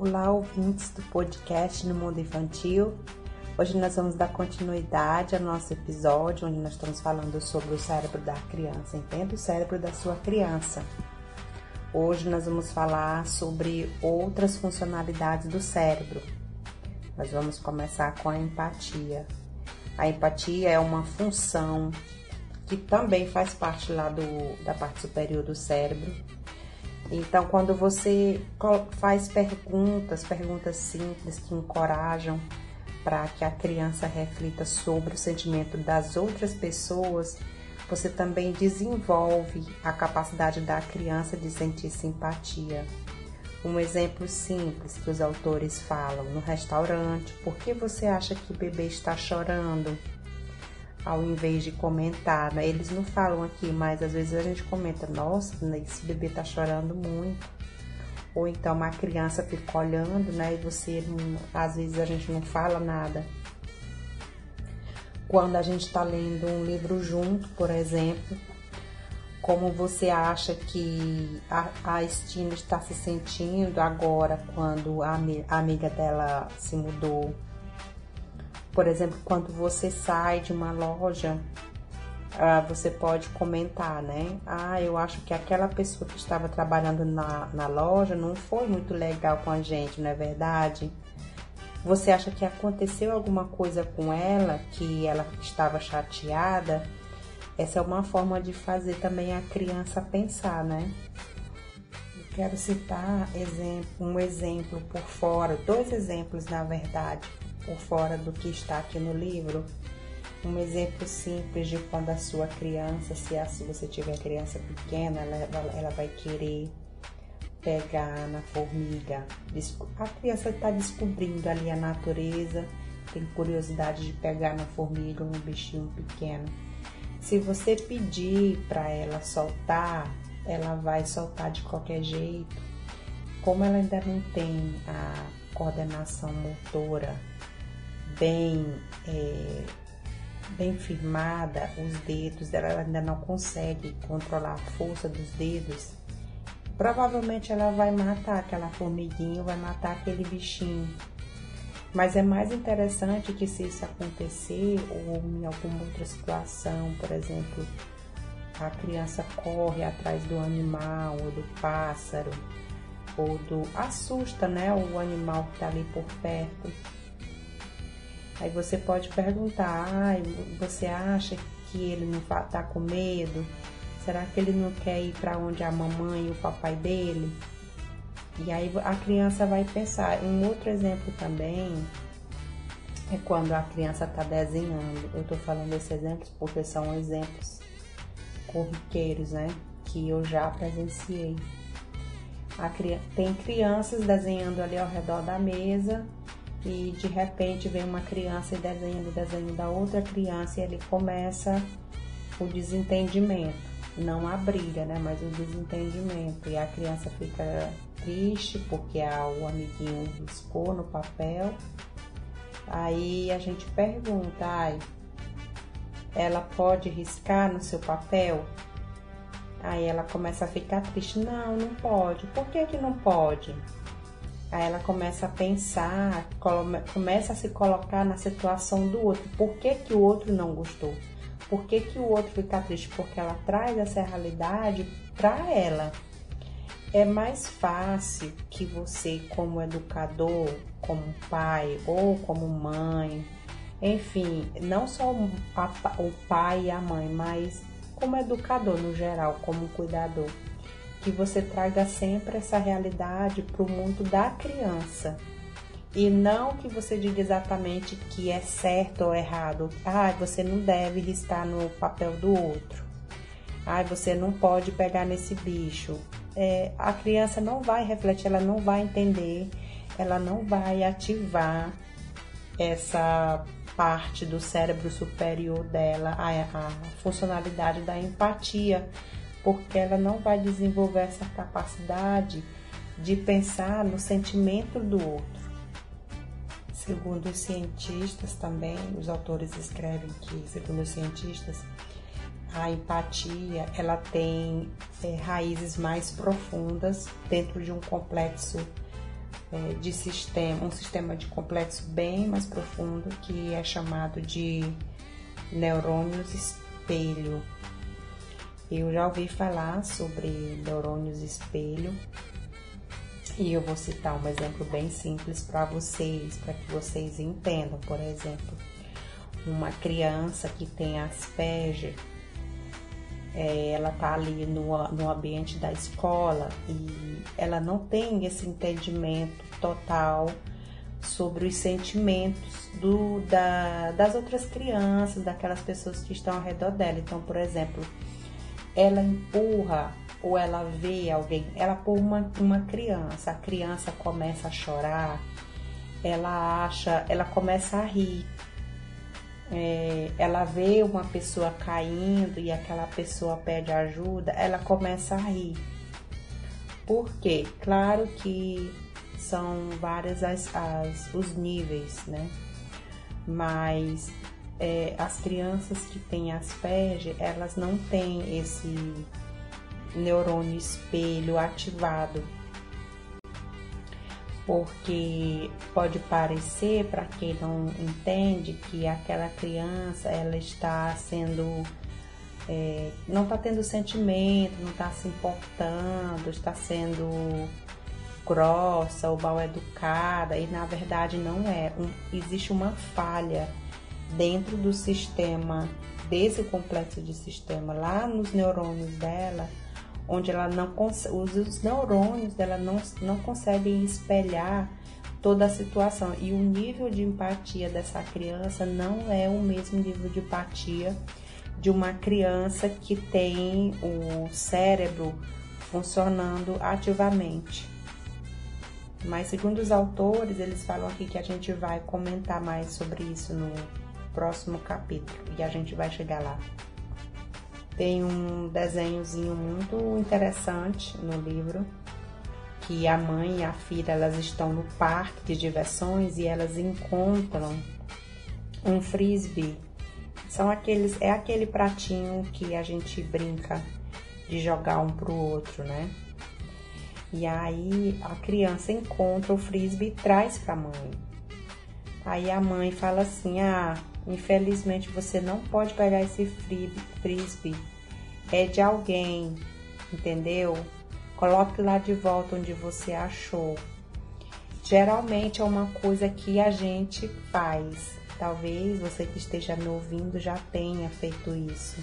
Olá, ouvintes do podcast No Mundo Infantil. Hoje nós vamos dar continuidade ao nosso episódio, onde nós estamos falando sobre o cérebro da criança. Entenda o cérebro da sua criança. Hoje nós vamos falar sobre outras funcionalidades do cérebro. Nós vamos começar com a empatia. A empatia é uma função que também faz parte lá do, da parte superior do cérebro então, quando você faz perguntas, perguntas simples que encorajam para que a criança reflita sobre o sentimento das outras pessoas, você também desenvolve a capacidade da criança de sentir simpatia. Um exemplo simples que os autores falam no restaurante: por que você acha que o bebê está chorando? Ao invés de comentar. Né? Eles não falam aqui, mas às vezes a gente comenta: nossa, né, esse bebê tá chorando muito. Ou então uma criança fica olhando, né? E você, não, às vezes a gente não fala nada. Quando a gente está lendo um livro junto, por exemplo, como você acha que a, a Stina está se sentindo agora quando a, a amiga dela se mudou por exemplo, quando você sai de uma loja, uh, você pode comentar, né? Ah, eu acho que aquela pessoa que estava trabalhando na, na loja não foi muito legal com a gente, não é verdade? Você acha que aconteceu alguma coisa com ela, que ela estava chateada? Essa é uma forma de fazer também a criança pensar, né? Eu quero citar um exemplo por fora, dois exemplos na verdade por fora do que está aqui no livro. Um exemplo simples de quando a sua criança, se, se você tiver criança pequena, ela, ela vai querer pegar na formiga. A criança está descobrindo ali a natureza, tem curiosidade de pegar na formiga um bichinho pequeno. Se você pedir para ela soltar, ela vai soltar de qualquer jeito. Como ela ainda não tem a coordenação motora bem, é, bem firmada, os dedos ela ainda não consegue controlar a força dos dedos, provavelmente ela vai matar aquela formiguinha, vai matar aquele bichinho. Mas é mais interessante que se isso acontecer ou em alguma outra situação, por exemplo, a criança corre atrás do animal ou do pássaro ou do assusta, né, o animal que está ali por perto Aí você pode perguntar: ah, você acha que ele não está com medo? Será que ele não quer ir para onde a mamãe e o papai dele? E aí a criança vai pensar. Um outro exemplo também é quando a criança está desenhando. Eu estou falando desses exemplos porque são exemplos corriqueiros, né? Que eu já presenciei. A, tem crianças desenhando ali ao redor da mesa e de repente vem uma criança e desenhando o desenho da outra criança e ele começa o desentendimento, não a briga, né, mas o desentendimento e a criança fica triste porque o amiguinho riscou no papel. Aí a gente pergunta, ai, ela pode riscar no seu papel? Aí ela começa a ficar triste, não, não pode. Por que que não pode? Aí ela começa a pensar, começa a se colocar na situação do outro. Por que, que o outro não gostou? Por que, que o outro fica triste? Porque ela traz essa realidade para ela. É mais fácil que você, como educador, como pai ou como mãe, enfim, não só o pai e a mãe, mas como educador no geral, como cuidador que você traga sempre essa realidade para o mundo da criança. E não que você diga exatamente que é certo ou errado. Ah, você não deve riscar no papel do outro. Ah, você não pode pegar nesse bicho. É, a criança não vai refletir, ela não vai entender, ela não vai ativar essa parte do cérebro superior dela, a, a funcionalidade da empatia porque ela não vai desenvolver essa capacidade de pensar no sentimento do outro. Segundo os cientistas também, os autores escrevem que, segundo os cientistas, a empatia ela tem é, raízes mais profundas dentro de um complexo é, de sistema, um sistema de complexo bem mais profundo que é chamado de neurônios espelho. Eu já ouvi falar sobre neurônios espelho e eu vou citar um exemplo bem simples para vocês, para que vocês entendam. Por exemplo, uma criança que tem Asperger, é, ela tá ali no, no ambiente da escola e ela não tem esse entendimento total sobre os sentimentos do, da, das outras crianças, daquelas pessoas que estão ao redor dela. Então, por exemplo, ela empurra ou ela vê alguém, ela por uma, uma criança, a criança começa a chorar, ela acha, ela começa a rir. É, ela vê uma pessoa caindo e aquela pessoa pede ajuda, ela começa a rir. Por quê? Claro que são várias as, as os níveis, né? Mas é, as crianças que têm Asperger, elas não têm esse neurônio espelho ativado. Porque pode parecer para quem não entende que aquela criança ela está sendo é, não está tendo sentimento, não está se importando, está sendo grossa ou mal educada e na verdade não é. Um, existe uma falha dentro do sistema desse complexo de sistema lá nos neurônios dela onde ela não os neurônios dela não, não conseguem espelhar toda a situação e o nível de empatia dessa criança não é o mesmo nível de empatia de uma criança que tem o cérebro funcionando ativamente. Mas segundo os autores, eles falam aqui que a gente vai comentar mais sobre isso no próximo capítulo e a gente vai chegar lá. Tem um desenhozinho muito interessante no livro que a mãe e a filha elas estão no parque de diversões e elas encontram um frisbee. São aqueles é aquele pratinho que a gente brinca de jogar um pro outro, né? E aí a criança encontra o frisbee e traz para a mãe. Aí a mãe fala assim: "Ah, Infelizmente você não pode pegar esse frisbee. É de alguém, entendeu? Coloque lá de volta onde você achou. Geralmente é uma coisa que a gente faz. Talvez você que esteja me ouvindo já tenha feito isso.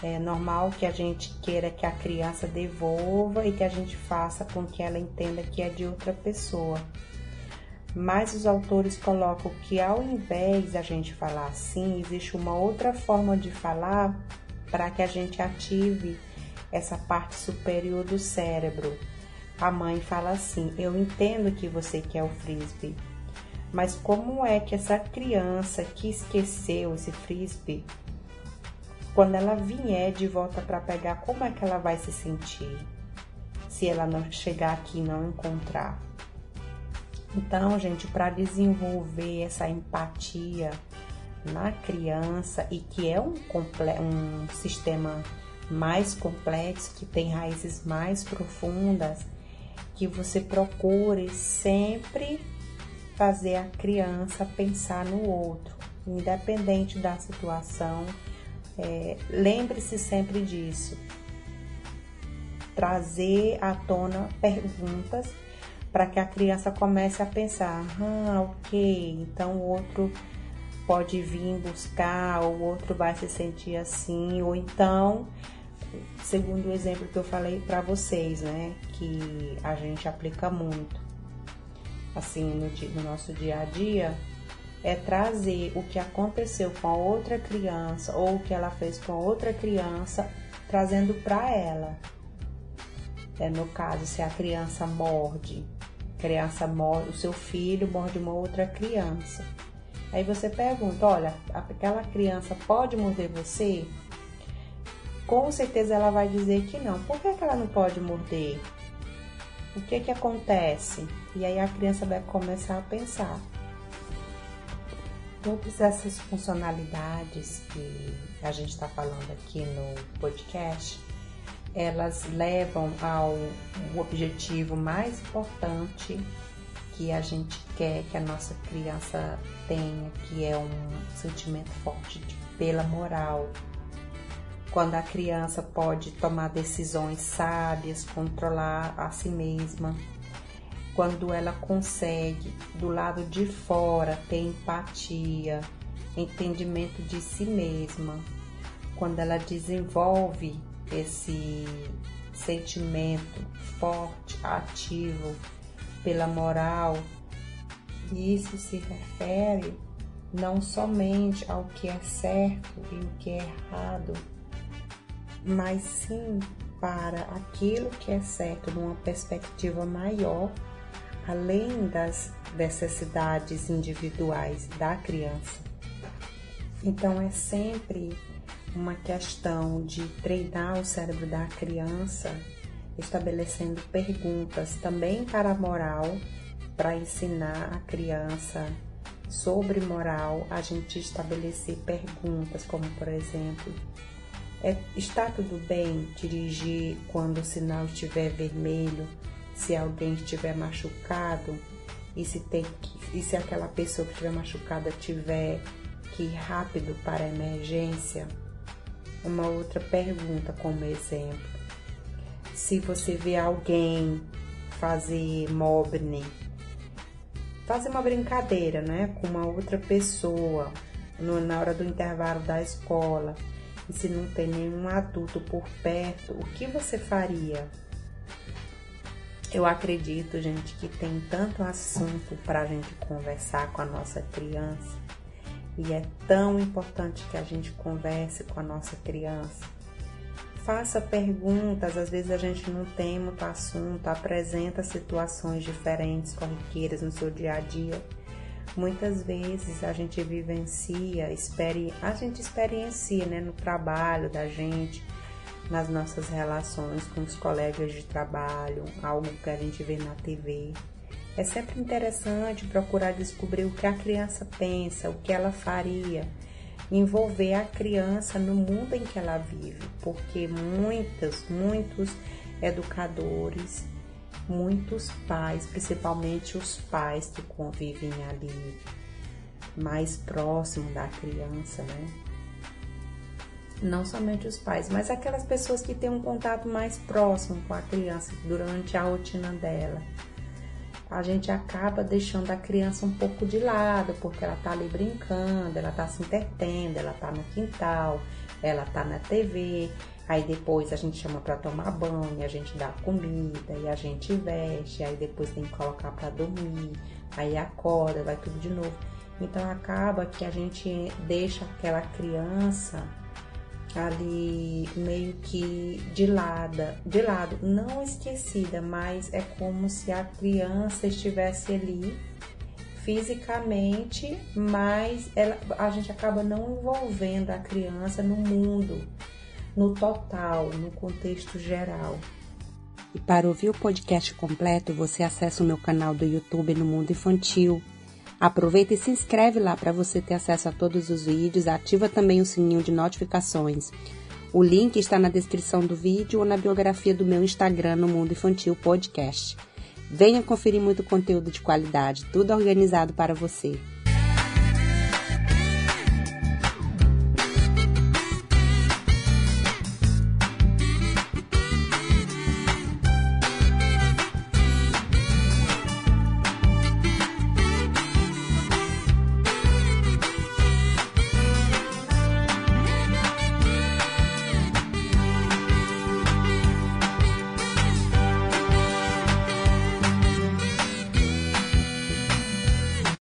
É normal que a gente queira que a criança devolva e que a gente faça com que ela entenda que é de outra pessoa mas os autores colocam que ao invés da gente falar assim, existe uma outra forma de falar para que a gente ative essa parte superior do cérebro. A mãe fala assim: Eu entendo que você quer o frisbee, mas como é que essa criança que esqueceu esse frisbee, quando ela vier de volta para pegar, como é que ela vai se sentir? Se ela não chegar aqui e não encontrar? Então, gente, para desenvolver essa empatia na criança e que é um, um sistema mais complexo, que tem raízes mais profundas, que você procure sempre fazer a criança pensar no outro, independente da situação. É, Lembre-se sempre disso. Trazer à tona perguntas para que a criança comece a pensar, ah, ok, então o outro pode vir buscar, o outro vai se sentir assim, ou então, segundo o exemplo que eu falei para vocês, né, que a gente aplica muito, assim, no, no nosso dia a dia, é trazer o que aconteceu com a outra criança ou o que ela fez com a outra criança, trazendo para ela. É, no caso, se a criança morde, criança morde, o seu filho morde uma outra criança. Aí você pergunta, olha, aquela criança pode morder você? Com certeza ela vai dizer que não. Por que, que ela não pode morder? O que que acontece? E aí a criança vai começar a pensar. Todas essas funcionalidades que a gente está falando aqui no podcast, elas levam ao objetivo mais importante que a gente quer que a nossa criança tenha, que é um sentimento forte de, pela moral. Quando a criança pode tomar decisões sábias, controlar a si mesma. Quando ela consegue, do lado de fora, ter empatia, entendimento de si mesma. Quando ela desenvolve esse sentimento forte, ativo pela moral, isso se refere não somente ao que é certo e o que é errado, mas sim para aquilo que é certo numa perspectiva maior, além das necessidades individuais da criança. Então é sempre uma questão de treinar o cérebro da criança, estabelecendo perguntas também para a moral, para ensinar a criança sobre moral, a gente estabelecer perguntas, como por exemplo, é, está tudo bem dirigir quando o sinal estiver vermelho, se alguém estiver machucado e se tem que, e se aquela pessoa que estiver machucada tiver que ir rápido para a emergência? Uma outra pergunta como exemplo. Se você vê alguém fazer mobbing, fazer uma brincadeira, né, com uma outra pessoa no, na hora do intervalo da escola, e se não tem nenhum adulto por perto, o que você faria? Eu acredito, gente, que tem tanto assunto para a gente conversar com a nossa criança e é tão importante que a gente converse com a nossa criança. Faça perguntas, às vezes a gente não tem muito assunto, apresenta situações diferentes, corriqueiras no seu dia a dia. Muitas vezes a gente vivencia, a gente experiencia né, no trabalho da gente, nas nossas relações com os colegas de trabalho, algo que a gente vê na TV. É sempre interessante procurar descobrir o que a criança pensa, o que ela faria, envolver a criança no mundo em que ela vive, porque muitos, muitos educadores, muitos pais, principalmente os pais que convivem ali mais próximo da criança, né? Não somente os pais, mas aquelas pessoas que têm um contato mais próximo com a criança durante a rotina dela a gente acaba deixando a criança um pouco de lado, porque ela tá ali brincando, ela tá se entretendo, ela tá no quintal, ela tá na TV. Aí depois a gente chama para tomar banho, a gente dá comida e a gente veste, aí depois tem que colocar para dormir, aí acorda, vai tudo de novo. Então acaba que a gente deixa aquela criança ali meio que de lado, de lado, não esquecida, mas é como se a criança estivesse ali fisicamente, mas ela, a gente acaba não envolvendo a criança no mundo, no total, no contexto geral. E para ouvir o podcast completo, você acessa o meu canal do YouTube no Mundo Infantil Aproveita e se inscreve lá para você ter acesso a todos os vídeos, ativa também o sininho de notificações. O link está na descrição do vídeo ou na biografia do meu Instagram no Mundo Infantil Podcast. Venha conferir muito conteúdo de qualidade, tudo organizado para você.